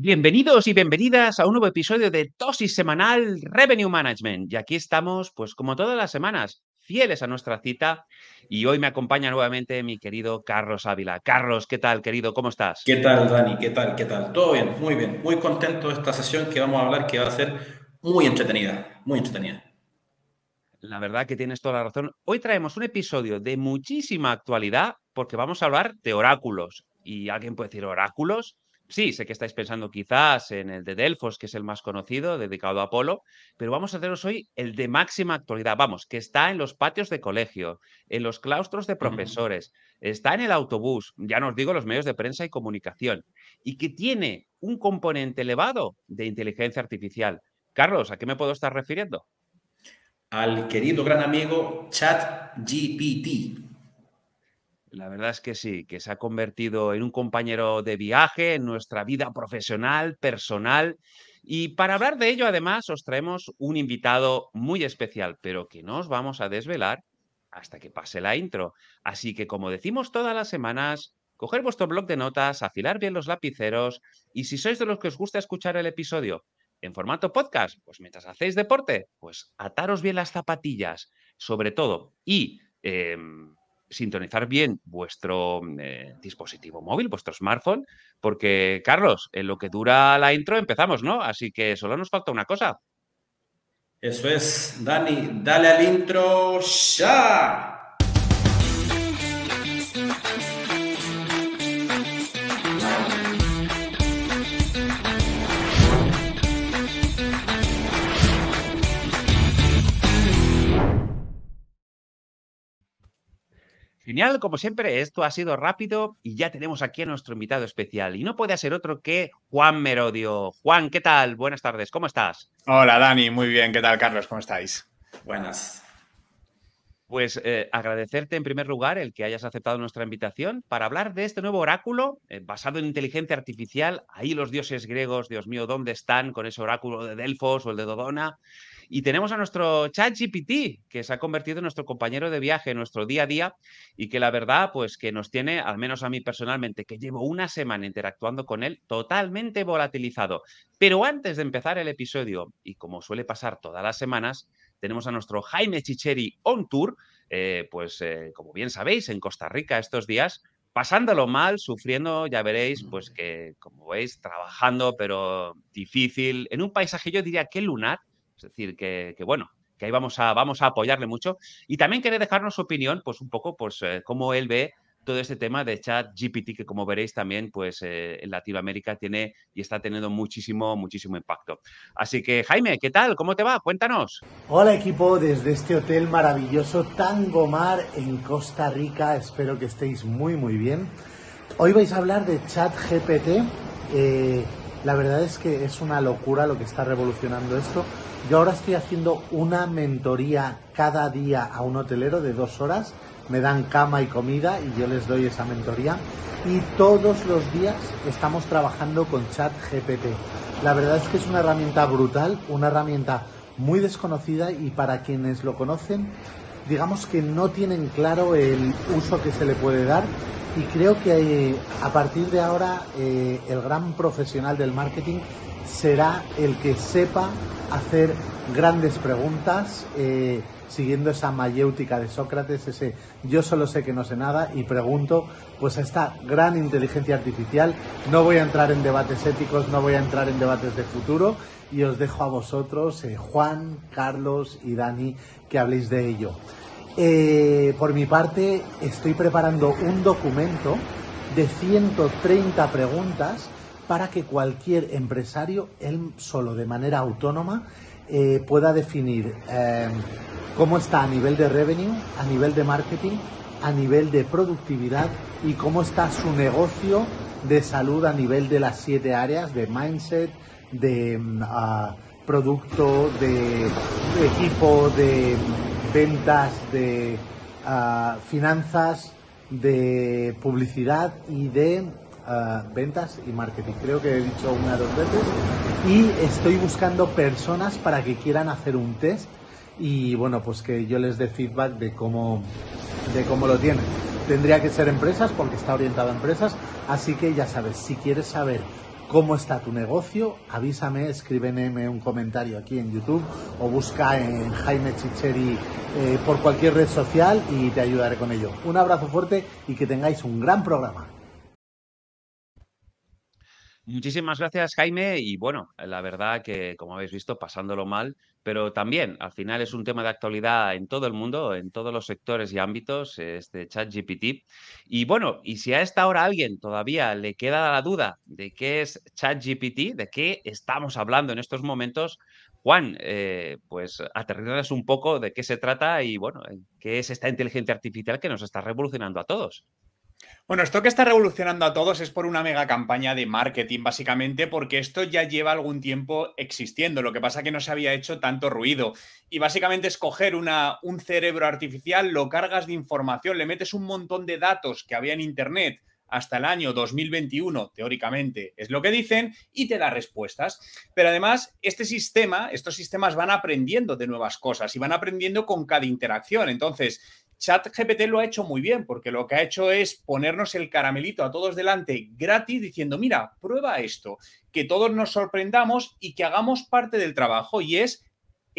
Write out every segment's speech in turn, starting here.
Bienvenidos y bienvenidas a un nuevo episodio de Tosis Semanal Revenue Management. Y aquí estamos, pues como todas las semanas, fieles a nuestra cita. Y hoy me acompaña nuevamente mi querido Carlos Ávila. Carlos, ¿qué tal, querido? ¿Cómo estás? ¿Qué tal, Dani? ¿Qué tal? ¿Qué tal? Todo bien, muy bien. Muy contento de esta sesión que vamos a hablar, que va a ser muy entretenida, muy entretenida. La verdad que tienes toda la razón. Hoy traemos un episodio de muchísima actualidad porque vamos a hablar de oráculos. Y alguien puede decir, ¿oráculos? Sí, sé que estáis pensando quizás en el de Delfos, que es el más conocido, dedicado a Apolo, pero vamos a haceros hoy el de máxima actualidad. Vamos, que está en los patios de colegio, en los claustros de profesores, está en el autobús, ya no os digo los medios de prensa y comunicación, y que tiene un componente elevado de inteligencia artificial. Carlos, ¿a qué me puedo estar refiriendo? Al querido gran amigo ChatGPT. La verdad es que sí, que se ha convertido en un compañero de viaje en nuestra vida profesional, personal. Y para hablar de ello, además, os traemos un invitado muy especial, pero que no os vamos a desvelar hasta que pase la intro. Así que, como decimos todas las semanas, coger vuestro blog de notas, afilar bien los lapiceros y si sois de los que os gusta escuchar el episodio en formato podcast, pues mientras hacéis deporte, pues ataros bien las zapatillas, sobre todo. Y em, sintonizar bien vuestro eh, dispositivo móvil, vuestro smartphone, porque, Carlos, en lo que dura la intro empezamos, ¿no? Así que solo nos falta una cosa. Eso es, Dani, dale al intro ya. Genial, como siempre, esto ha sido rápido y ya tenemos aquí a nuestro invitado especial. Y no puede ser otro que Juan Merodio. Juan, ¿qué tal? Buenas tardes, ¿cómo estás? Hola, Dani, muy bien. ¿Qué tal, Carlos? ¿Cómo estáis? Buenas. Pues eh, agradecerte en primer lugar el que hayas aceptado nuestra invitación para hablar de este nuevo oráculo eh, basado en inteligencia artificial. Ahí los dioses griegos, Dios mío, ¿dónde están con ese oráculo de Delfos o el de Dodona? Y tenemos a nuestro chat GPT, que se ha convertido en nuestro compañero de viaje, en nuestro día a día, y que la verdad, pues que nos tiene, al menos a mí personalmente, que llevo una semana interactuando con él, totalmente volatilizado. Pero antes de empezar el episodio, y como suele pasar todas las semanas, tenemos a nuestro Jaime Chicheri on tour, eh, pues eh, como bien sabéis, en Costa Rica estos días, pasándolo mal, sufriendo, ya veréis, pues que, como veis, trabajando, pero difícil, en un paisaje, yo diría que lunar, es decir, que, bueno, que ahí vamos a, vamos a apoyarle mucho. Y también quiere dejarnos su opinión, pues un poco, pues eh, cómo él ve todo este tema de chat GPT, que como veréis también, pues eh, en Latinoamérica tiene y está teniendo muchísimo, muchísimo impacto. Así que, Jaime, ¿qué tal? ¿Cómo te va? Cuéntanos. Hola equipo, desde este hotel maravilloso Tangomar en Costa Rica, espero que estéis muy, muy bien. Hoy vais a hablar de chat GPT. Eh, la verdad es que es una locura lo que está revolucionando esto. Yo ahora estoy haciendo una mentoría cada día a un hotelero de dos horas. Me dan cama y comida y yo les doy esa mentoría. Y todos los días estamos trabajando con Chat GPT. La verdad es que es una herramienta brutal, una herramienta muy desconocida y para quienes lo conocen, digamos que no tienen claro el uso que se le puede dar. Y creo que eh, a partir de ahora eh, el gran profesional del marketing será el que sepa hacer grandes preguntas, eh, siguiendo esa mayéutica de Sócrates, ese yo solo sé que no sé nada y pregunto, pues a esta gran inteligencia artificial. No voy a entrar en debates éticos, no voy a entrar en debates de futuro y os dejo a vosotros, eh, Juan, Carlos y Dani, que habléis de ello. Eh, por mi parte, estoy preparando un documento de 130 preguntas para que cualquier empresario, él solo de manera autónoma, eh, pueda definir eh, cómo está a nivel de revenue, a nivel de marketing, a nivel de productividad y cómo está su negocio de salud a nivel de las siete áreas de mindset, de mm, producto, de, equipo, de ventas, de finanzas, de publicidad y de ventas y marketing. Creo que he dicho una o dos veces. Y estoy buscando personas para que quieran hacer un test y bueno, pues que yo les dé feedback de cómo, de cómo lo tienen. Tendría que ser empresas porque está orientado a empresas, así que ya sabes, si quieres saber cómo está tu negocio, avísame, escríbeme un comentario aquí en YouTube o busca en Jaime Chicheri eh, por cualquier red social y te ayudaré con ello. Un abrazo fuerte y que tengáis un gran programa. Muchísimas gracias, Jaime. Y bueno, la verdad que, como habéis visto, pasándolo mal, pero también al final es un tema de actualidad en todo el mundo, en todos los sectores y ámbitos, este chat GPT. Y bueno, y si a esta hora alguien todavía le queda la duda de qué es chat GPT, de qué estamos hablando en estos momentos, Juan, eh, pues aterrizarles un poco de qué se trata y bueno, qué es esta inteligencia artificial que nos está revolucionando a todos. Bueno, esto que está revolucionando a todos es por una mega campaña de marketing, básicamente, porque esto ya lleva algún tiempo existiendo. Lo que pasa es que no se había hecho tanto ruido. Y básicamente es coger un cerebro artificial, lo cargas de información, le metes un montón de datos que había en Internet hasta el año 2021, teóricamente, es lo que dicen, y te da respuestas. Pero además, este sistema, estos sistemas van aprendiendo de nuevas cosas y van aprendiendo con cada interacción. Entonces, ChatGPT lo ha hecho muy bien, porque lo que ha hecho es ponernos el caramelito a todos delante gratis, diciendo, mira, prueba esto, que todos nos sorprendamos y que hagamos parte del trabajo, y es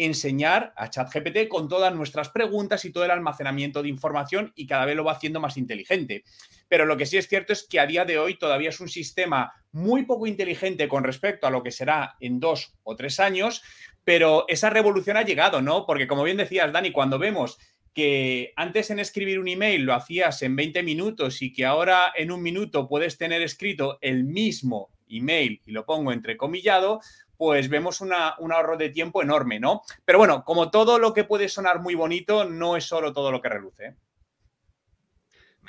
enseñar a ChatGPT con todas nuestras preguntas y todo el almacenamiento de información y cada vez lo va haciendo más inteligente. Pero lo que sí es cierto es que a día de hoy todavía es un sistema muy poco inteligente con respecto a lo que será en dos o tres años, pero esa revolución ha llegado, ¿no? Porque como bien decías, Dani, cuando vemos que antes en escribir un email lo hacías en 20 minutos y que ahora en un minuto puedes tener escrito el mismo email, y lo pongo entrecomillado, pues vemos un ahorro de tiempo enorme, ¿no? Pero bueno, como todo lo que puede sonar muy bonito, no es solo todo lo que reluce.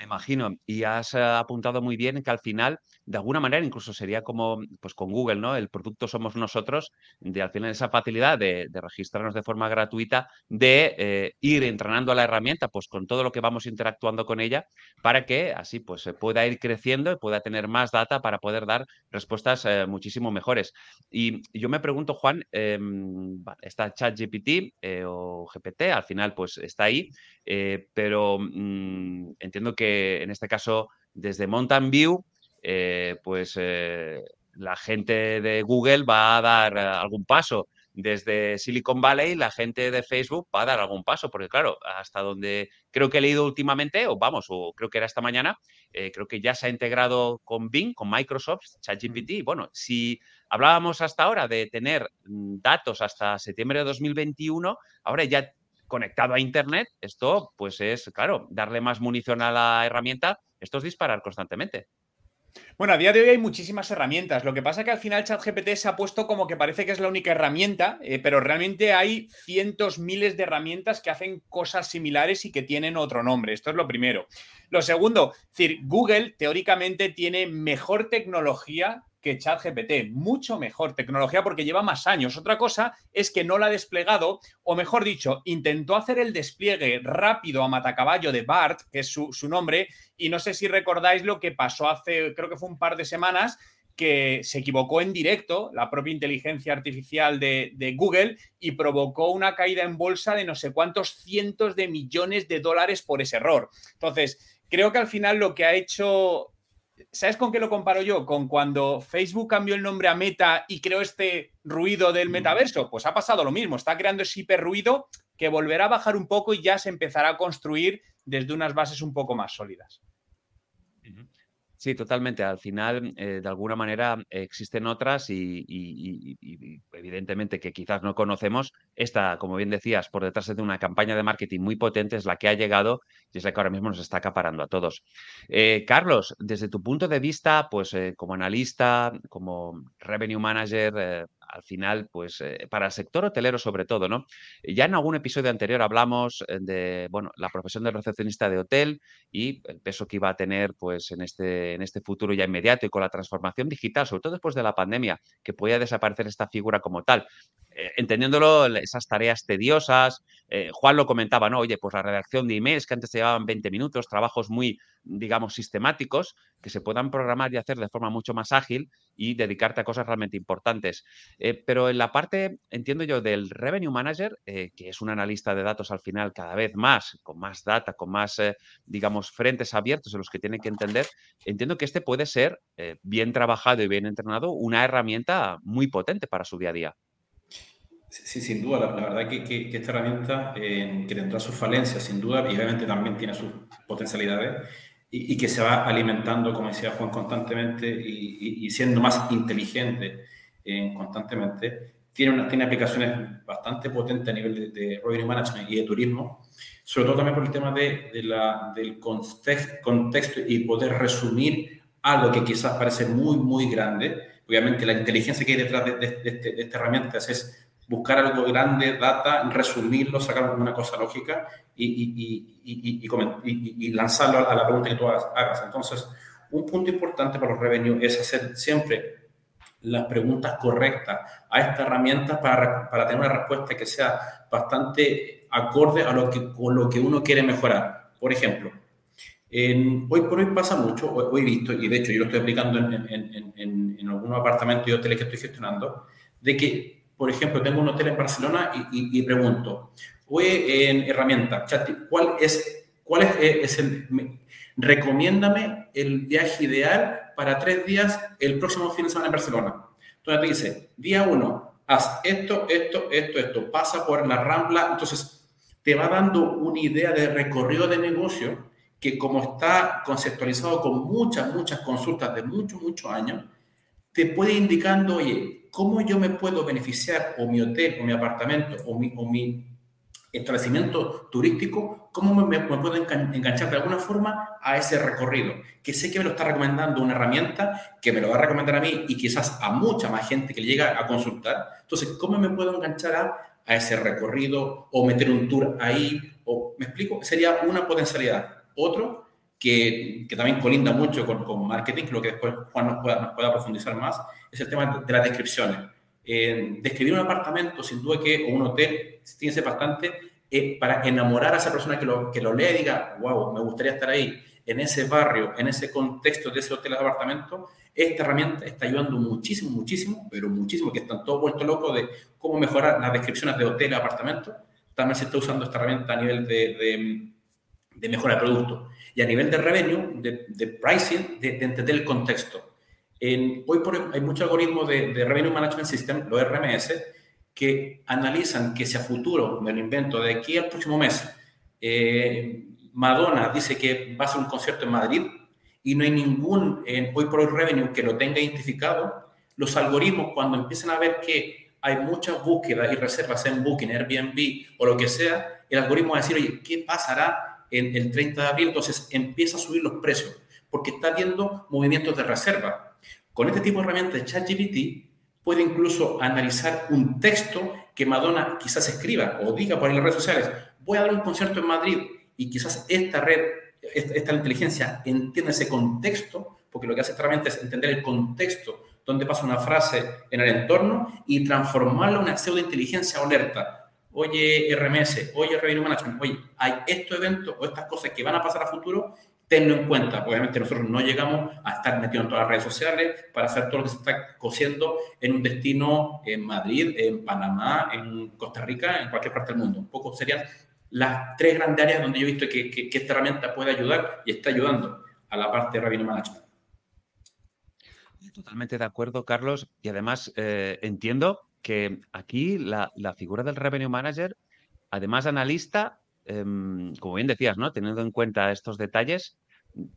Me imagino. Y has eh, apuntado muy bien que al final de alguna manera incluso sería como pues con Google, ¿no? El producto somos nosotros, de al final esa facilidad de, registrarnos de forma gratuita, de eh, ir entrenando a la herramienta, pues con todo lo que vamos interactuando con ella, para que así pues se pueda ir creciendo y pueda tener más data para poder dar respuestas eh, muchísimo mejores. Y yo me pregunto, Juan, eh, está ChatGPT o GPT, al final pues está ahí, pero mm, entiendo que en este caso desde Mountain View eh, pues eh, la gente de Google va a dar eh, algún paso. Desde Silicon Valley, la gente de Facebook va a dar algún paso, porque claro, hasta donde creo que he leído últimamente, o vamos, o creo que era esta mañana, creo que ya se ha integrado con Bing, con Microsoft, ChatGPT. Bueno, si hablábamos hasta ahora de tener mm, datos hasta septiembre de 2021, ahora ya conectado a Internet, esto pues es, claro, darle más munición a la herramienta, esto es disparar constantemente. Bueno, a día de hoy hay muchísimas herramientas. Lo que pasa es que al final ChatGPT se ha puesto como que parece que es la única herramienta, eh, pero realmente hay cientos, miles de herramientas que hacen cosas similares y que tienen otro nombre. Esto es lo primero. Lo segundo, es decir, Google teóricamente tiene mejor tecnología que ChatGPT, mucho mejor tecnología porque lleva más años. Otra cosa es que no la ha desplegado, o mejor dicho, intentó hacer el despliegue rápido a matacaballo de BART, que es su, nombre, y no sé si recordáis lo que pasó hace, creo que fue un par de semanas, que se equivocó en directo la propia inteligencia artificial de, de, Google y provocó una caída en bolsa de no sé cuántos cientos de millones de dólares por ese error. Entonces, creo que al final lo que ha hecho ¿Sabes con qué lo comparo yo? Con cuando Facebook cambió el nombre a Meta y creó este ruido del metaverso. Pues ha pasado lo mismo, está creando ese hiperruido que volverá a bajar un poco y ya se empezará a construir desde unas bases un poco más sólidas. Sí, totalmente. Al final, eh, de alguna manera, existen otras y, evidentemente que quizás no conocemos. Esta, como bien decías, por detrás de una campaña de marketing muy potente es la que ha llegado y es la que ahora mismo nos está acaparando a todos. Eh, Carlos, desde tu punto de vista, pues eh, como analista, como revenue manager, al final, pues eh, para el sector hotelero sobre todo, ¿no? Ya en algún episodio anterior hablamos eh, de, bueno, la profesión del recepcionista de hotel y el peso que iba a tener, pues, en este, en este futuro ya inmediato y con la transformación digital, sobre todo después de la pandemia, que podía desaparecer esta figura como tal. Eh, entendiéndolo, esas tareas tediosas, Juan lo comentaba, ¿no? Oye, pues la redacción de emails que antes se llevaban 20 minutos, trabajos muy, digamos, sistemáticos, que se puedan programar y hacer de forma mucho más ágil y dedicarte a cosas realmente importantes. Eh, pero en la parte, entiendo yo, del Revenue Manager, eh, que es un analista de datos al final cada vez más, con más data, con más, eh, digamos, frentes abiertos en los que tiene que entender, entiendo que este puede ser, bien trabajado y bien entrenado, una herramienta muy potente para su día a día. Sí, sin duda, la, verdad que, que, esta herramienta, que tendrá sus falencias, sin duda, y obviamente también tiene sus potencialidades, y, que se va alimentando, como decía Juan, constantemente y, siendo más inteligente eh, constantemente. Tiene, aplicaciones bastante potentes a nivel de, revenue management y de turismo, sobre todo también por el tema del contexto y poder resumir algo que quizás parece muy, muy grande. Obviamente la inteligencia que hay detrás de, este, de esta herramienta es buscar algo grande, data, resumirlo, sacar una cosa lógica y, y, lanzarlo a la pregunta que tú hagas. Entonces, un punto importante para los revenues es hacer siempre las preguntas correctas a esta herramienta para, para tener una respuesta que sea bastante acorde a lo que, con lo que uno quiere mejorar. Por ejemplo, hoy por hoy pasa mucho, hoy, he visto, y de hecho yo lo estoy aplicando en, en, en, en algunos apartamentos y hoteles que estoy gestionando, de que por ejemplo, tengo un hotel en Barcelona y, pregunto, oye, en herramienta, chat, ¿cuál es, cuál es, eh, es el, recomiéndame el viaje ideal para tres días el próximo fin de semana en Barcelona? Entonces te dice, día uno, haz esto, esto, esto, esto, pasa por la Rambla, entonces te va dando una idea de recorrido de negocio que como está conceptualizado con muchas, muchas consultas de muchos, muchos años, te puede indicando, oye, cómo yo me puedo beneficiar, o mi hotel, o mi apartamento, o mi, establecimiento turístico, cómo me, puedo enganchar de alguna forma a ese recorrido, que sé que me lo está recomendando una herramienta que me lo va a recomendar a mí y quizás a mucha más gente que le llega a consultar. Entonces, ¿cómo me puedo enganchar a, a ese recorrido o meter un tour ahí? O, ¿Me explico? Sería una potencialidad. Otro, que, que, también colinda mucho con, con, marketing, lo que después Juan nos pueda, nos pueda profundizar más, es el tema de las descripciones. Eh, describir un apartamento, sin duda que, o un hotel, tiene que ser bastante eh, para enamorar a esa persona que lo, que lo lea y diga, wow, me gustaría estar ahí, en ese barrio, en ese contexto de ese hotel o apartamento. Esta herramienta está ayudando muchísimo, muchísimo, pero muchísimo, que están todos vueltos locos de cómo mejorar las descripciones de hotel o apartamento. También se está usando esta herramienta a nivel de, de, de mejora de producto. Y a nivel de revenue, de, pricing, de, entender el contexto. En, hoy por hoy hay muchos algoritmos de, Revenue Management System, los RMS, que analizan que si a futuro, me lo invento, de aquí al próximo mes, eh, Madonna dice que va a hacer un concierto en Madrid y no hay ningún hoy por hoy revenue que lo tenga identificado, los algoritmos cuando empiezan a ver que hay muchas búsquedas y reservas en Booking, Airbnb o lo que sea, el algoritmo va a decir, oye, ¿qué pasará en el 30 de abril, entonces empieza a subir los precios porque está viendo movimientos de reserva. Con este tipo de herramientas de ChatGPT puede incluso analizar un texto que Madonna quizás escriba o diga por las redes sociales, voy a dar un concierto en Madrid y quizás esta red, esta, inteligencia entiende ese contexto, porque lo que hace esta herramienta es entender el contexto donde pasa una frase en el entorno y transformarlo en una pseudo inteligencia alerta oye RMS, oye Revenue Management, oye, hay estos eventos o estas cosas que van a pasar a futuro, tenlo en cuenta. Obviamente nosotros no llegamos a estar metidos en todas las redes sociales para hacer todo lo que se está cosiendo en un destino en Madrid, en Panamá, en Costa Rica, en cualquier parte del mundo. Un poco serían las tres grandes áreas donde yo he visto que, esta herramienta puede ayudar y está ayudando a la parte de Revenue Management. Totalmente de acuerdo, Carlos. Y además eh, entiendo que aquí la, figura del revenue manager, además analista, em, como bien decías, ¿no? Teniendo en cuenta estos detalles,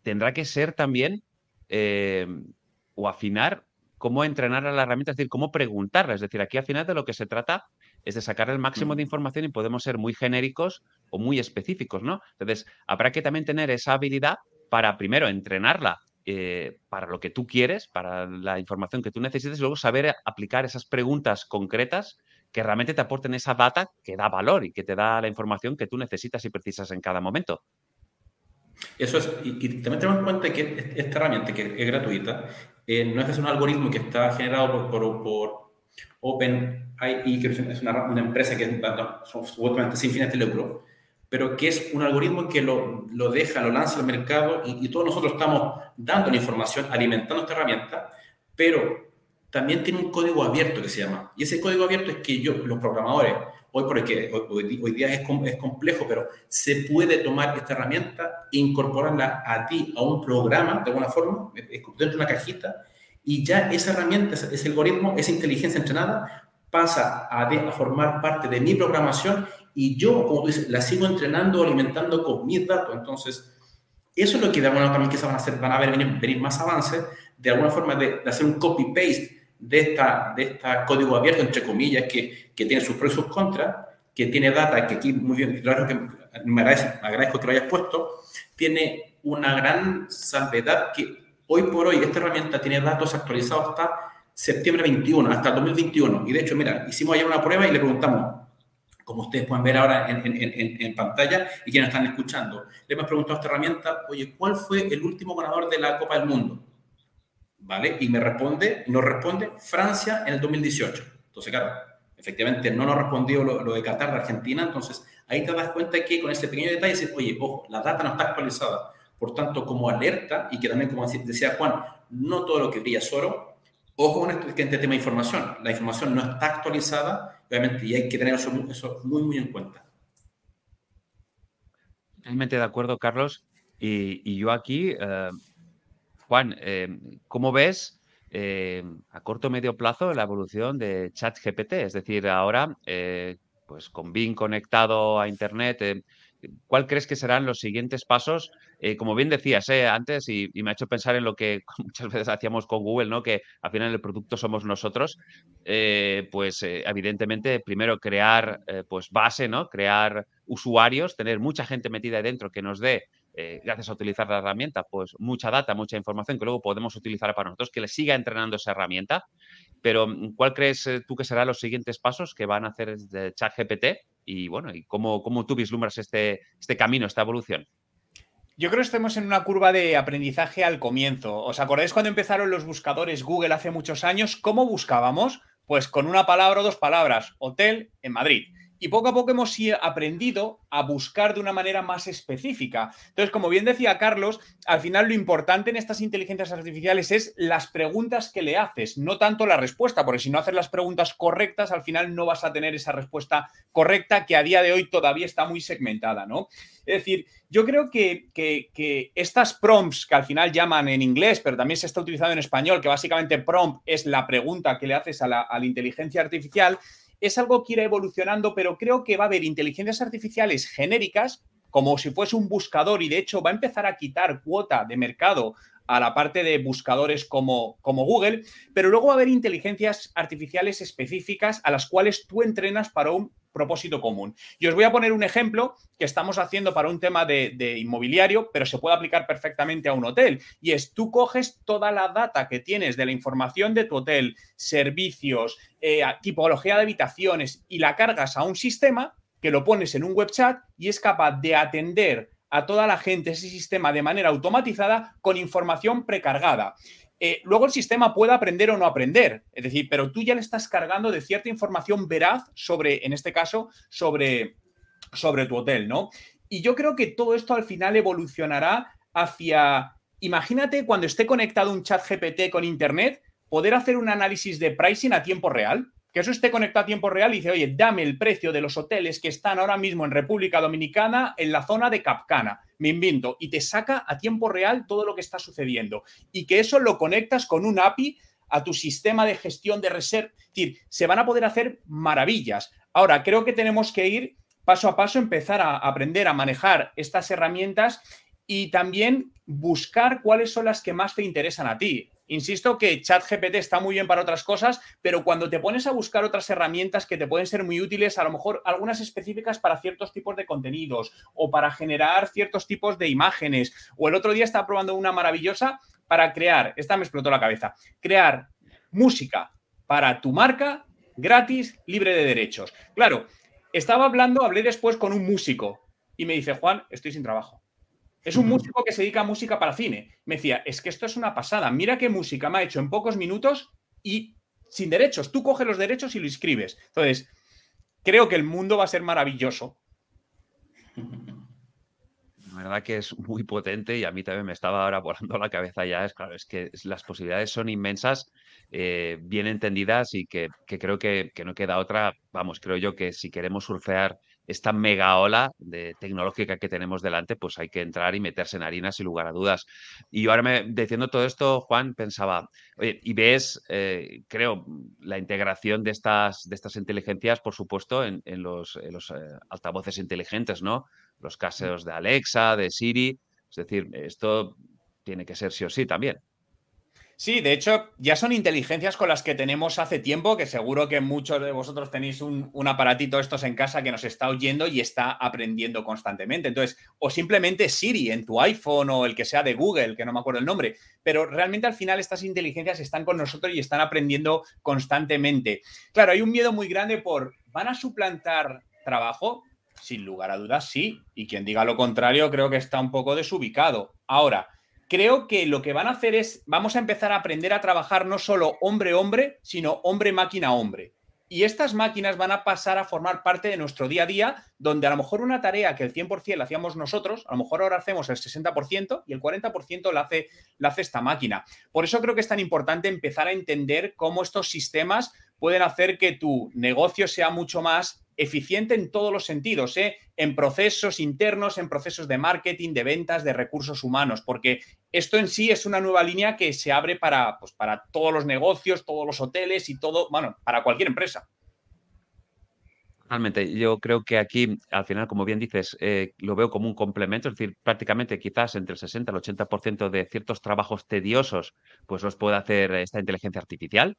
tendrá que ser también em, o afinar cómo entrenar a la herramienta, es decir, cómo preguntarla. Es decir, aquí al final de lo que se trata es de sacar el máximo de información y podemos ser muy genéricos o muy específicos, ¿no? Entonces, habrá que también tener esa habilidad para primero entrenarla eh, para lo que tú quieres, para la información que tú necesites, y luego saber aplicar esas preguntas concretas que realmente te aporten esa data que da valor y que te da la información que tú necesitas y precisas en cada momento. Eso es, y, también tenemos en cuenta que esta herramienta, que es gratuita, eh, no es un algoritmo que está generado por, por, OpenAI, que es una, una empresa que supuestamente sin fines de lucro, pero que es un algoritmo que lo, lo deja, lo lanza al mercado y, y, todos nosotros estamos dando la información, alimentando esta herramienta, pero también tiene un código abierto que se llama. Y ese código abierto es que yo, los programadores, hoy porque hoy, hoy día es, es, complejo, pero se puede tomar esta herramienta e incorporarla a ti, a un programa, de alguna forma, dentro de una cajita, y ya esa herramienta, ese algoritmo, esa inteligencia entrenada, pasa a, a formar parte de mi programación y yo, como tú dices, la sigo entrenando, alimentando con mis datos. Entonces, eso es lo que de alguna que se van a hacer, van a ver, venir, más avances, de alguna forma de, hacer un copy-paste de esta, de esta código abierto, entre comillas, que, que tiene sus pros y sus contras, que tiene data, que aquí muy bien, claro que me agradezco, me agradezco que lo hayas puesto, tiene una gran salvedad que hoy por hoy esta herramienta tiene datos actualizados hasta septiembre 21, hasta el 2021. Y de hecho, mira, hicimos allá una prueba y le preguntamos, como ustedes pueden ver ahora en, en, en, pantalla y quienes están escuchando. Le hemos preguntado a esta herramienta, oye, ¿cuál fue el último ganador de la Copa del Mundo? ¿Vale? Y me responde, nos responde Francia en el 2018. Entonces, claro, efectivamente no nos respondió lo, lo, de Qatar, de Argentina, entonces ahí te das cuenta que con ese pequeño detalle dices, oye, ojo, la data no está actualizada. Por tanto, como alerta, y que también, como decía Juan, no todo lo que brilla es oro, Ojo con este tema de información. La información no está actualizada, obviamente, y hay que tener eso, muy, muy en cuenta. Totalmente de acuerdo, Carlos. Y, yo aquí, eh, Juan, eh, ¿cómo ves eh, a corto o medio plazo la evolución de ChatGPT? Es decir, ahora, pues con Bing conectado a Internet, ¿cuál crees que serán los siguientes pasos? Eh, como bien decías eh, antes, y, me ha hecho pensar en lo que muchas veces hacíamos con Google, ¿no? que al final el producto somos nosotros, eh, pues evidentemente primero crear pues base, ¿no? crear usuarios, tener mucha gente metida dentro que nos dé gracias a utilizar la herramienta, pues mucha data, mucha información que luego podemos utilizar para nosotros, que le siga entrenando esa herramienta. Pero, ¿cuál crees tú que serán los siguientes pasos que van a hacer de ChatGPT y bueno, y cómo, cómo tú vislumbras este, este camino, esta evolución. Yo creo que estamos en una curva de aprendizaje al comienzo. ¿Os acordáis cuando empezaron los buscadores Google hace muchos años? ¿Cómo buscábamos? Pues con una palabra o dos palabras, hotel en Madrid. Y poco a poco hemos aprendido a buscar de una manera más específica. Entonces, como bien decía Carlos, al final lo importante en estas inteligencias artificiales es las preguntas que le haces, no tanto la respuesta, porque si no haces las preguntas correctas, al final no vas a tener esa respuesta correcta que a día de hoy todavía está muy segmentada, ¿no? Es decir, yo creo que, que, estas prompts, que al final llaman en inglés, pero también se está utilizando en español, que básicamente prompt es la pregunta que le haces a la, a la inteligencia artificial, es algo que irá evolucionando, pero creo que va a haber inteligencias artificiales genéricas, como si fuese un buscador, y de hecho va a empezar a quitar cuota de mercado a la parte de buscadores como, como Google, pero luego va a haber inteligencias artificiales específicas a las cuales tú entrenas para un propósito común. Y os voy a poner un ejemplo que estamos haciendo para un tema de, inmobiliario, pero se puede aplicar perfectamente a un hotel. Y es, tú coges toda la data que tienes de la información de tu hotel, servicios, eh, tipología de habitaciones, y la cargas a un sistema que lo pones en un web chat y es capaz de atender a toda la gente ese sistema de manera automatizada con información precargada. Eh, luego el sistema puede aprender o no aprender, es decir, pero tú ya le estás cargando de cierta información veraz sobre, en este caso, sobre, sobre tu hotel, ¿no? Y yo creo que todo esto al final evolucionará hacia, imagínate cuando esté conectado un chat GPT con Internet, poder hacer un análisis de pricing a tiempo real que eso esté conectado a tiempo real y dice, oye, dame el precio de los hoteles que están ahora mismo en República Dominicana en la zona de Capcana. Me invento. Y te saca a tiempo real todo lo que está sucediendo. Y que eso lo conectas con un API a tu sistema de gestión de reserva. Es decir, se van a poder hacer maravillas. Ahora, creo que tenemos que ir paso a paso, empezar a aprender a manejar estas herramientas y también buscar cuáles son las que más te interesan a ti. Insisto que ChatGPT está muy bien para otras cosas, pero cuando te pones a buscar otras herramientas que te pueden ser muy útiles, a lo mejor algunas específicas para ciertos tipos de contenidos o para generar ciertos tipos de imágenes. O el otro día estaba probando una maravillosa para crear, esta me explotó la cabeza, crear música para tu marca gratis, libre de derechos. Claro, estaba hablando, hablé después con un músico y me dice, Juan, estoy sin trabajo. Es un músico que se dedica a música para cine. Me decía, es que esto es una pasada. Mira qué música me ha hecho en pocos minutos y sin derechos. Tú coges los derechos y lo escribes. Entonces, creo que el mundo va a ser maravilloso. La verdad que es muy potente y a mí también me estaba ahora volando la cabeza ya. Es claro, es que las posibilidades son inmensas, eh, bien entendidas y que, creo que, que, no queda otra. Vamos, creo yo que si queremos surfear esta mega ola de tecnológica que tenemos delante, pues hay que entrar y meterse en harina sin lugar a dudas. Y yo ahora me, diciendo todo esto, Juan, pensaba, oye, y ves, eh, creo, la integración de estas, de estas inteligencias, por supuesto, en, los, los eh, altavoces inteligentes, ¿no? Los casos de Alexa, de Siri. Es decir, esto tiene que ser sí o sí también. Sí, de hecho, ya son inteligencias con las que tenemos hace tiempo, que seguro que muchos de vosotros tenéis un, aparatito estos en casa que nos está oyendo y está aprendiendo constantemente. Entonces, o simplemente Siri en tu iPhone o el que sea de Google, que no me acuerdo el nombre, pero realmente al final estas inteligencias están con nosotros y están aprendiendo constantemente. Claro, hay un miedo muy grande por, ¿van a suplantar trabajo? Sin lugar a dudas, sí. Y quien diga lo contrario creo que está un poco desubicado. Ahora, creo que lo que van a hacer es, vamos a empezar a aprender a trabajar no solo hombre-hombre, sino hombre-máquina-hombre. Y estas máquinas van a pasar a formar parte de nuestro día a día, donde a lo mejor una tarea que el 100% la hacíamos nosotros, a lo mejor ahora hacemos el 60% y el 40% la hace, la hace esta máquina. Por eso creo que es tan importante empezar a entender cómo estos sistemas pueden hacer que tu negocio sea mucho más eficiente en todos los sentidos, ¿eh? en procesos internos, en procesos de marketing, de ventas, de recursos humanos, porque esto en sí es una nueva línea que se abre para, pues, para todos los negocios, todos los hoteles y todo, bueno, para cualquier empresa. Totalmente. Yo creo que aquí, al final, como bien dices, eh, lo veo como un complemento, es decir, prácticamente quizás entre el 60 y el 80% de ciertos trabajos tediosos, pues los puede hacer esta inteligencia artificial.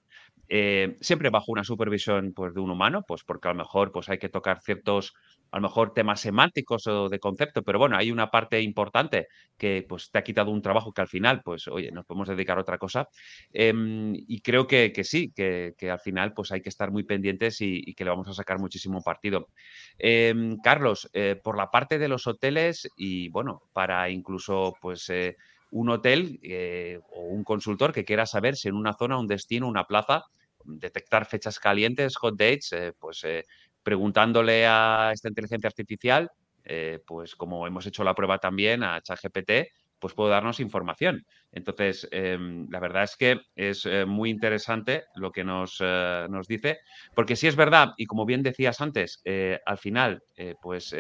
Eh, siempre bajo una supervisión pues, de un humano, pues porque a lo mejor pues, hay que tocar ciertos, a lo mejor temas semánticos o de concepto, pero bueno, hay una parte importante que pues, te ha quitado un trabajo que al final, pues oye, nos podemos dedicar a otra cosa. Em, y creo que, sí, que, al final pues hay que estar muy pendientes y, que le vamos a sacar muchísimo partido. Em, Carlos, eh, por la parte de los hoteles y bueno, para incluso pues... Eh, un hotel eh, o un consultor que quiera saber si en una zona, un destino, una plaza, detectar fechas calientes, hot dates, pues preguntándole a esta inteligencia artificial, pues como hemos hecho la prueba también a ChatGPT, pues puede darnos información. Entonces, em, la verdad es que es muy interesante lo que nos, nos, dice, porque si es verdad, y como bien decías antes, al final, pues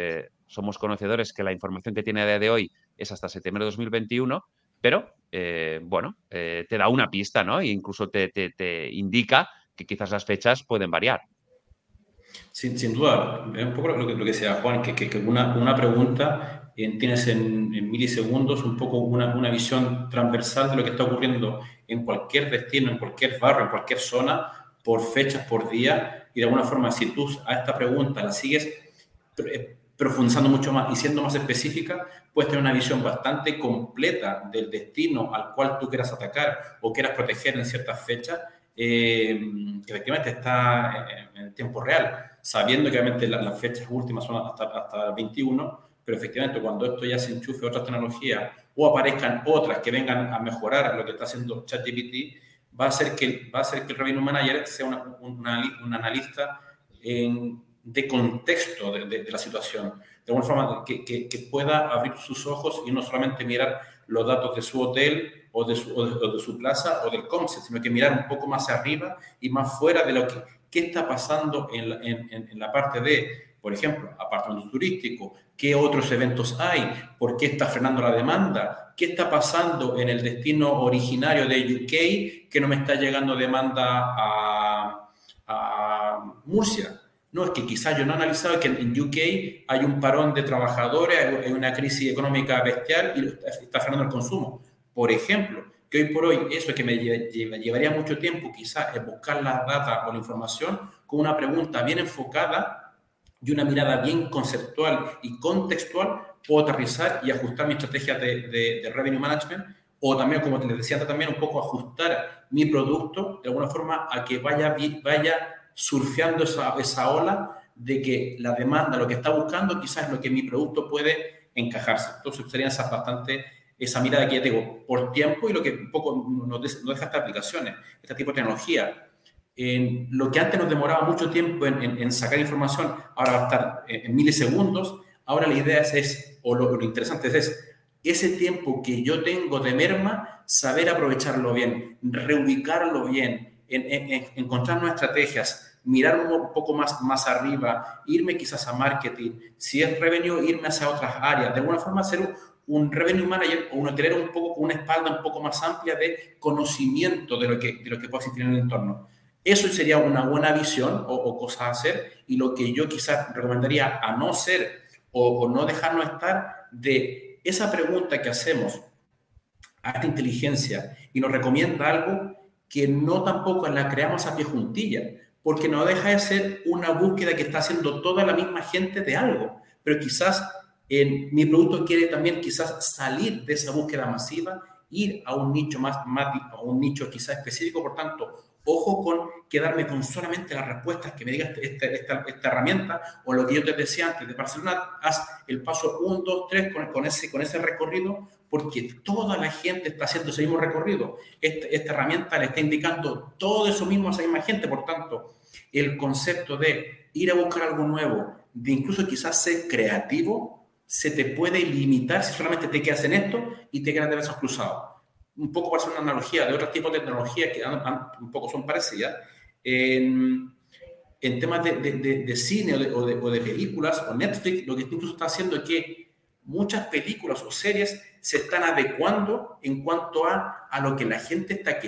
somos conocedores que la información que tiene a día de hoy es hasta septiembre de 2021, pero eh, bueno, eh, te da una pista, ¿no? E incluso te, indica que quizás las fechas pueden variar. Sin, duda, es un poco lo que, lo que decía Juan, que, que, una, una, pregunta tienes en, milisegundos un poco una, una, visión transversal de lo que está ocurriendo en cualquier destino, en cualquier barrio, en cualquier zona, por fechas, por día, y de alguna forma, si tú a esta pregunta la sigues eh, profundizando mucho más y siendo más específica, puedes tener una visión bastante completa del destino al cual tú quieras atacar o quieras proteger en ciertas fechas, eh, que efectivamente está en, tiempo real, sabiendo que obviamente las fechas últimas son hasta, hasta el 21, pero efectivamente cuando esto ya se enchufe a otras tecnologías o aparezcan otras que vengan a mejorar lo que está haciendo ChatGPT, va a ser que, va a ser que el Revenue Manager sea un analista en de contexto de, la situación, de alguna forma que, que, pueda abrir sus ojos y no solamente mirar los datos de su hotel o de su, de, su plaza o del COMSE, sino que mirar un poco más arriba y más fuera de lo que qué está pasando en la, parte de, por ejemplo, apartamento turístico, qué otros eventos hay, por qué está frenando la demanda, qué está pasando en el destino originario de UK que no me está llegando demanda a, a Murcia no, es que quizás yo no he analizado que en UK hay un parón de trabajadores, hay una crisis económica bestial y está frenando el consumo. Por ejemplo, que hoy por hoy eso que me llevaría mucho tiempo quizás es buscar la data o la información con una pregunta bien enfocada y una mirada bien conceptual y contextual, puedo aterrizar y ajustar mi estrategia de, de revenue management o también, como te decía también, un poco ajustar mi producto de alguna forma a que vaya, vaya surfeando esa, esa ola de que la demanda, lo que está buscando, quizás es lo que mi producto puede encajarse. Entonces, serían esas bastante esa mirada que ya tengo por tiempo y lo que un poco nos, deja estas aplicaciones, este tipo de tecnología. En lo que antes nos demoraba mucho tiempo en, sacar información, ahora va a estar en, milisegundos. Ahora la idea es, o lo, interesante es, ese tiempo que yo tengo de merma, saber aprovecharlo bien, reubicarlo bien, encontrar nuevas estrategias, mirar un poco más, más arriba, irme quizás a marketing, si es revenue, irme hacia otras áreas, de alguna forma hacer un, un revenue manager o un hotelero un poco con una espalda un poco más amplia de conocimiento de lo que, de lo que puede existir en el entorno. Eso sería una buena visión o, o cosa a hacer y lo que yo quizás recomendaría a no ser o, o no dejarnos estar de esa pregunta que hacemos a esta inteligencia y nos recomienda algo que no tampoco la creamos a pie juntilla, porque no deja de ser una búsqueda que está haciendo toda la misma gente de algo, pero quizás en, mi producto quiere también quizás salir de esa búsqueda masiva, ir a un nicho más, a un nicho quizás específico, por tanto, ojo con quedarme con solamente las respuestas que me diga esta, esta, esta, herramienta o lo que yo te decía antes de Barcelona, haz el paso 1, 2, 3 con, con, ese, con ese recorrido porque toda la gente está haciendo ese mismo recorrido. Esta, esta herramienta le está indicando todo eso mismo a esa misma gente, por tanto, el concepto de ir a buscar algo nuevo, de incluso quizás ser creativo, se te puede limitar si solamente te quedas en esto y te quedas de besos cruzados. Un poco para hacer una analogía de otros tipos de tecnologías que un poco son parecidas. En, en temas de, de, cine o, o de, películas o Netflix, lo que incluso está haciendo es que muchas películas o series se están adecuando en cuanto a, a lo que la gente está,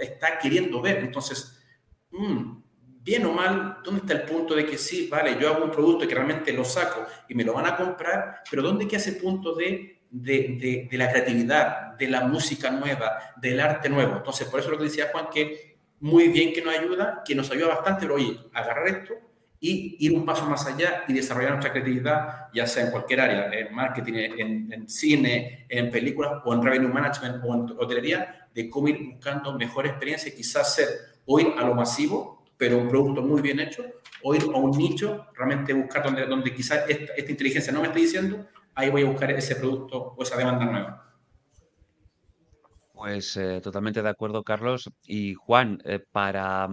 está queriendo ver. Entonces, mmm, bien o mal, ¿dónde está el punto de que sí, vale, yo hago un producto que realmente lo saco y me lo van a comprar, pero ¿dónde queda ese punto de, de, de, la creatividad, de la música nueva, del arte nuevo? Entonces, por eso lo que decía Juan, que muy bien que nos ayuda, que nos ayuda bastante, pero oye, agarrar esto y ir un paso más allá y desarrollar nuestra creatividad, ya sea en cualquier área, en marketing, en, en cine, en películas o en revenue management o en hotelería, de cómo ir buscando mejor experiencia quizás ser o ir a lo masivo pero un producto muy bien hecho, o ir a un nicho, realmente buscar donde, donde quizás esta, inteligencia no me esté diciendo, ahí voy a buscar ese producto o esa demanda nueva. Pues eh, totalmente de acuerdo, Carlos. Y Juan, eh, para,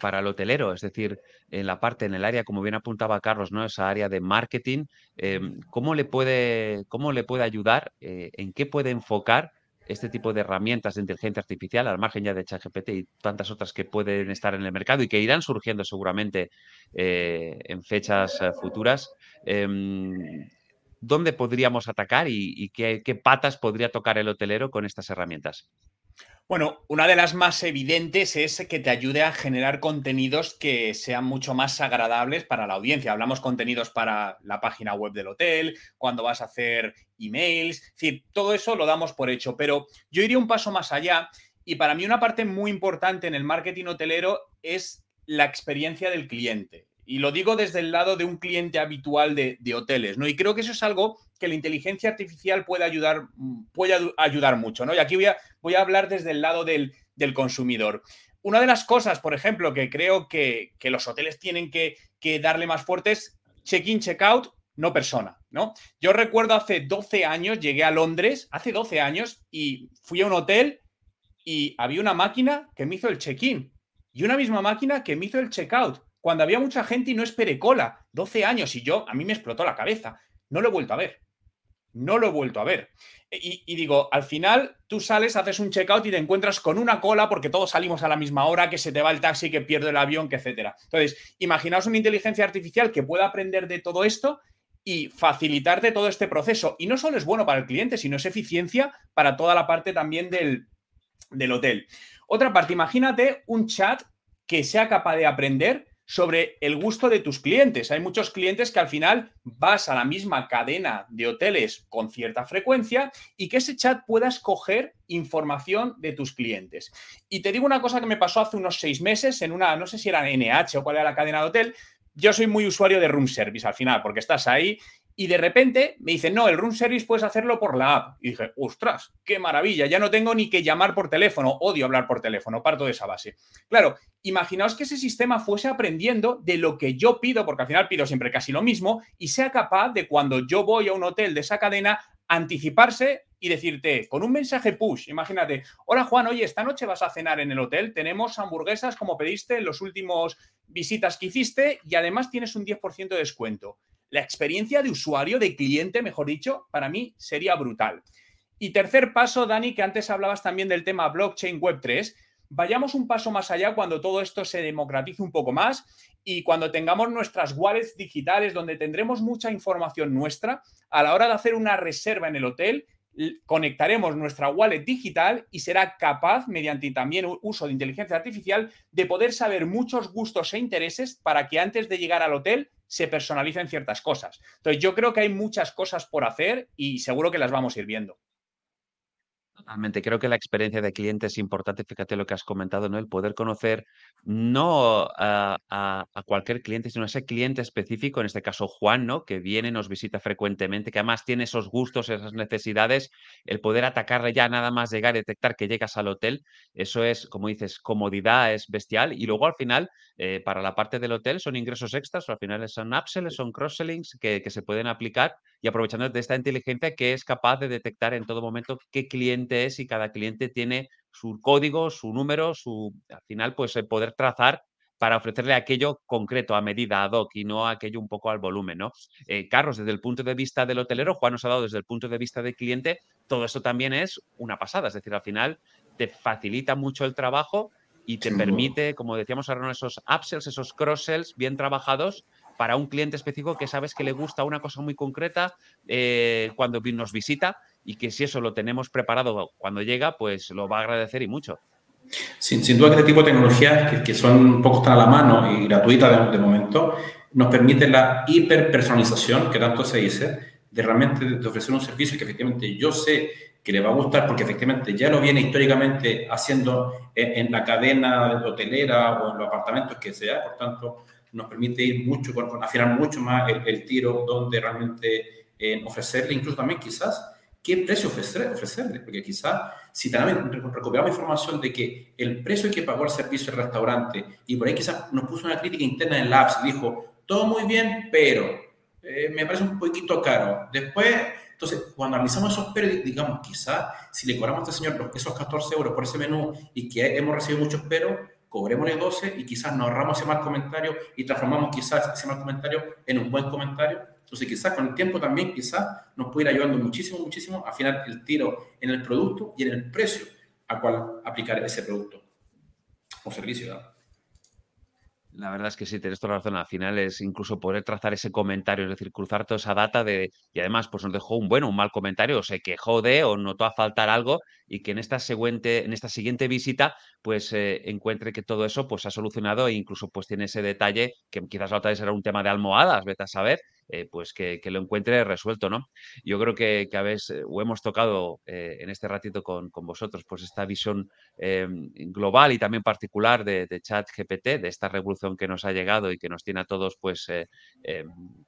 para el hotelero, es decir, en la parte, en el área, como bien apuntaba Carlos, ¿no? Esa área de marketing, eh, ¿cómo, le puede, ¿cómo le puede ayudar? ¿En qué puede enfocar este tipo de herramientas de inteligencia artificial, al margen ya de ChatGPT y tantas otras que pueden estar en el mercado y que irán surgiendo seguramente eh, en fechas eh, futuras, em, ¿dónde podríamos atacar y, qué, qué patas podría tocar el hotelero con estas herramientas? Bueno, una de las más evidentes es que te ayude a generar contenidos que sean mucho más agradables para la audiencia. Hablamos contenidos para la página web del hotel, cuando vas a hacer emails, es decir, todo eso lo damos por hecho, pero yo iría un paso más allá y para mí una parte muy importante en el marketing hotelero es la experiencia del cliente. Y lo digo desde el lado de un cliente habitual de, hoteles, ¿no? Y creo que eso es algo que la inteligencia artificial puede ayudar, puede ayudar mucho, ¿no? Y aquí voy a, voy a hablar desde el lado del, consumidor. Una de las cosas, por ejemplo, que creo que, los hoteles tienen que, que, darle más fuerte es check-in, check-out, no persona, ¿no? Yo recuerdo hace 12 años, llegué a Londres, hace 12 años, y fui a un hotel y había una máquina que me hizo el check-in y una misma máquina que me hizo el check-out cuando había mucha gente y no esperé cola. 12 años y yo, a mí me explotó la cabeza. No lo he vuelto a ver. No lo he vuelto a ver. E, y, digo, al final tú sales, haces un checkout y te encuentras con una cola porque todos salimos a la misma hora, que se te va el taxi, que pierde el avión, que etcétera. Entonces, imaginaos una inteligencia artificial que pueda aprender de todo esto y facilitarte todo este proceso. Y no solo es bueno para el cliente, sino es eficiencia para toda la parte también del, del hotel. Otra parte, imagínate un chat que sea capaz de aprender sobre el gusto de tus clientes. Hay muchos clientes que al final vas a la misma cadena de hoteles con cierta frecuencia y que ese chat pueda escoger información de tus clientes. Y te digo una cosa que me pasó hace unos seis meses en una, no sé si era NH o cuál era la cadena de hotel. Yo soy muy usuario de room service al final, porque estás ahí Y de repente me dicen, no, el room service puedes hacerlo por la app. Y dije, ostras, qué maravilla, ya no tengo ni que llamar por teléfono, odio hablar por teléfono, parto de esa base. Claro, imaginaos que ese sistema fuese aprendiendo de lo que yo pido, porque al final pido siempre casi lo mismo, y sea capaz de cuando yo voy a un hotel de esa cadena, anticiparse y decirte con un mensaje push, imagínate, hola Juan, oye, esta noche vas a cenar en el hotel, tenemos hamburguesas como pediste en los últimos visitas que hiciste y además tienes un 10% de descuento la experiencia de usuario, de cliente, mejor dicho, para mí sería brutal. Y tercer paso, Dani, que antes hablabas también del tema blockchain web 3, vayamos un paso más allá cuando todo esto se democratice un poco más y cuando tengamos nuestras wallets digitales donde tendremos mucha información nuestra a la hora de hacer una reserva en el hotel conectaremos nuestra wallet digital y será capaz, mediante también uso de inteligencia artificial, de poder saber muchos gustos e intereses para que antes de llegar al hotel se personalicen ciertas cosas. Entonces, yo creo que hay muchas cosas por hacer y seguro que las vamos a ir viendo. Totalmente. Creo que la experiencia de cliente es importante. Fíjate lo que has comentado, ¿no? El poder conocer no a, cualquier cliente, sino a ese cliente específico, en este caso Juan, ¿no? Que viene, nos visita frecuentemente, que además tiene esos gustos, esas necesidades, el poder atacarle ya nada más llegar, detectar que llegas al hotel, eso es, como dices, comodidad, es bestial. Y luego al final, eh, para la parte del hotel, son ingresos extras, o al final son upsells, son cross-sellings que, que se pueden aplicar y aprovechando de esta inteligencia que es capaz de detectar en todo momento qué cliente es y cada cliente tiene su código, su número, su, al final, pues el poder trazar para ofrecerle aquello concreto, a medida, ad hoc, y no aquello un poco al volumen, ¿no? Eh, Carlos, desde el punto de vista del hotelero, Juan nos ha dado desde el punto de vista del cliente, todo esto también es una pasada, es decir, al final te facilita mucho el trabajo y te permite, como decíamos ahora, esos upsells, esos cross-sells bien trabajados para un cliente específico que sabes que le gusta una cosa muy concreta eh, cuando nos visita y que si eso lo tenemos preparado cuando llega, pues lo va a agradecer y mucho. Sin, duda que este tipo de tecnologías, que, son un poco están a la mano y gratuitas de, momento, nos permite la hiperpersonalización, que tanto se dice, de realmente de ofrecer un servicio que efectivamente yo sé que le va a gustar porque efectivamente ya lo viene históricamente haciendo en, la cadena hotelera o en los apartamentos que sea, por tanto, nos permite ir mucho, afinar mucho más el, tiro donde realmente eh, ofrecerle, incluso también quizás qué precio ofrecer, ofrecerle, porque quizás si también recuperamos información de que el precio que pagó el servicio del restaurante y por ahí quizás nos puso una crítica interna en la y dijo, todo muy bien, pero eh, me parece un poquito caro. Después, entonces, cuando analizamos esos pero, digamos, quizás si le cobramos a este señor esos 14 euros por ese menú y que hemos recibido muchos pero, cobrémosle 12 y quizás nos ahorramos ese mal comentario y transformamos quizás ese mal comentario en un buen comentario. Entonces quizás con el tiempo también quizás nos puede ir ayudando muchísimo, muchísimo a afinar el tiro en el producto y en el precio a cual aplicar ese producto o servicio. La verdad es que sí, tienes toda la razón. Al final es incluso poder trazar ese comentario, es decir, cruzar toda esa data de. Y además, pues nos dejó un bueno, un mal comentario, o se quejó de, o notó a faltar algo, y que en esta siguiente, en esta siguiente visita, pues eh, encuentre que todo eso pues ha solucionado e incluso pues tiene ese detalle que quizás la otra vez era un tema de almohadas, vete a saber, eh, pues que, lo encuentre resuelto, ¿no? Yo creo que, habéis, eh, o hemos tocado eh, en este ratito con, vosotros, pues esta visión global y también particular de, de, chat GPT, de esta revolución que nos ha llegado y que nos tiene a todos pues,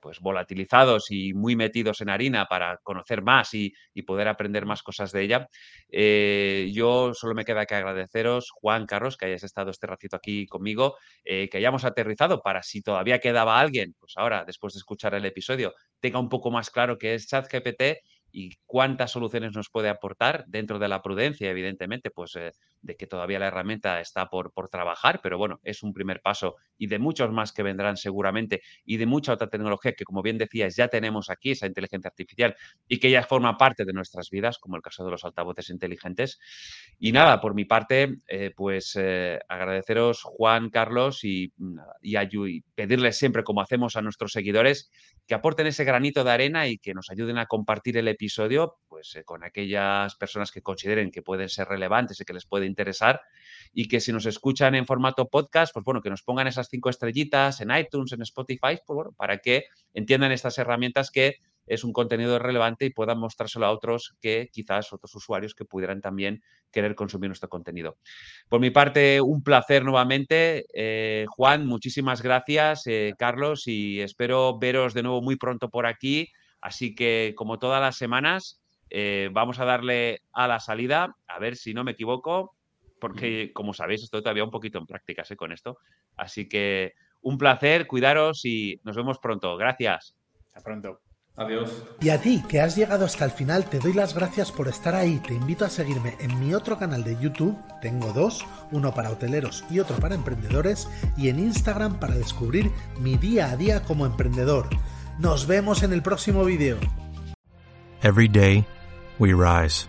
pues volatilizados y muy metidos en harina para conocer más y, poder aprender más cosas de ella. yo solo me queda que agradeceros, Juan, Carlos, que hayáis estado este ratito aquí conmigo, que hayamos aterrizado para si todavía quedaba alguien, pues ahora, después de escuchar el episodio tenga un poco más claro qué es ChatGPT y cuántas soluciones nos puede aportar dentro de la prudencia, evidentemente, pues eh, de que todavía la herramienta está por, por trabajar, pero bueno, es un primer paso y de muchos más que vendrán seguramente y de mucha otra tecnología que, como bien decías, ya tenemos aquí, esa inteligencia artificial y que ya forma parte de nuestras vidas, como el caso de los altavoces inteligentes. Y nada, por mi parte, eh, pues eh, agradeceros, Juan, Carlos, y, y, y pedirles siempre, como hacemos a nuestros seguidores, que aporten ese granito de arena y que nos ayuden a compartir el episodio pues, eh, con aquellas personas que consideren que pueden ser relevantes y que les puede interesar y que si nos escuchan en formato podcast, pues bueno, que nos pongan esas cinco estrellitas en iTunes, en Spotify, pues bueno, para que entiendan estas herramientas que es un contenido relevante y puedan mostrárselo a otros que quizás otros usuarios que pudieran también querer consumir nuestro contenido. Por mi parte, un placer nuevamente. Eh, Juan, muchísimas gracias, eh, Carlos, y espero veros de nuevo muy pronto por aquí Así que, como todas las semanas, eh, vamos a darle a la salida, a ver si no me equivoco, porque, como sabéis, estoy todavía un poquito en prácticas con esto. Así que un placer, cuidaros y nos vemos pronto. Gracias. Hasta pronto. Adiós. Y a ti, que has llegado hasta el final, te doy las gracias por estar ahí. Te invito a seguirme en mi otro canal de YouTube, tengo dos, uno para hoteleros y otro para emprendedores, y en Instagram para descubrir mi día a día como emprendedor. Nos vemos en el próximo vídeo. Every day, we rise,